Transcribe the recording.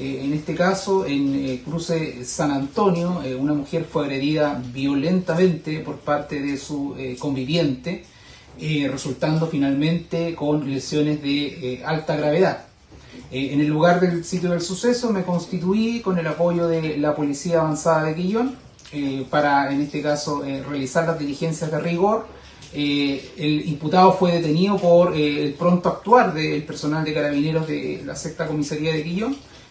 Eh, en este caso, en eh, Cruce San Antonio, eh, una mujer fue agredida violentamente por parte de su eh, conviviente, eh, resultando finalmente con lesiones de eh, alta gravedad. en el lugar del sitio del suceso me constituí con el apoyo de la Policía Avanzada de Quillón para, en este caso, realizar las diligencias de rigor. el imputado fue detenido por el pronto actuar del personal de carabineros de la sexta comisaría de Quillón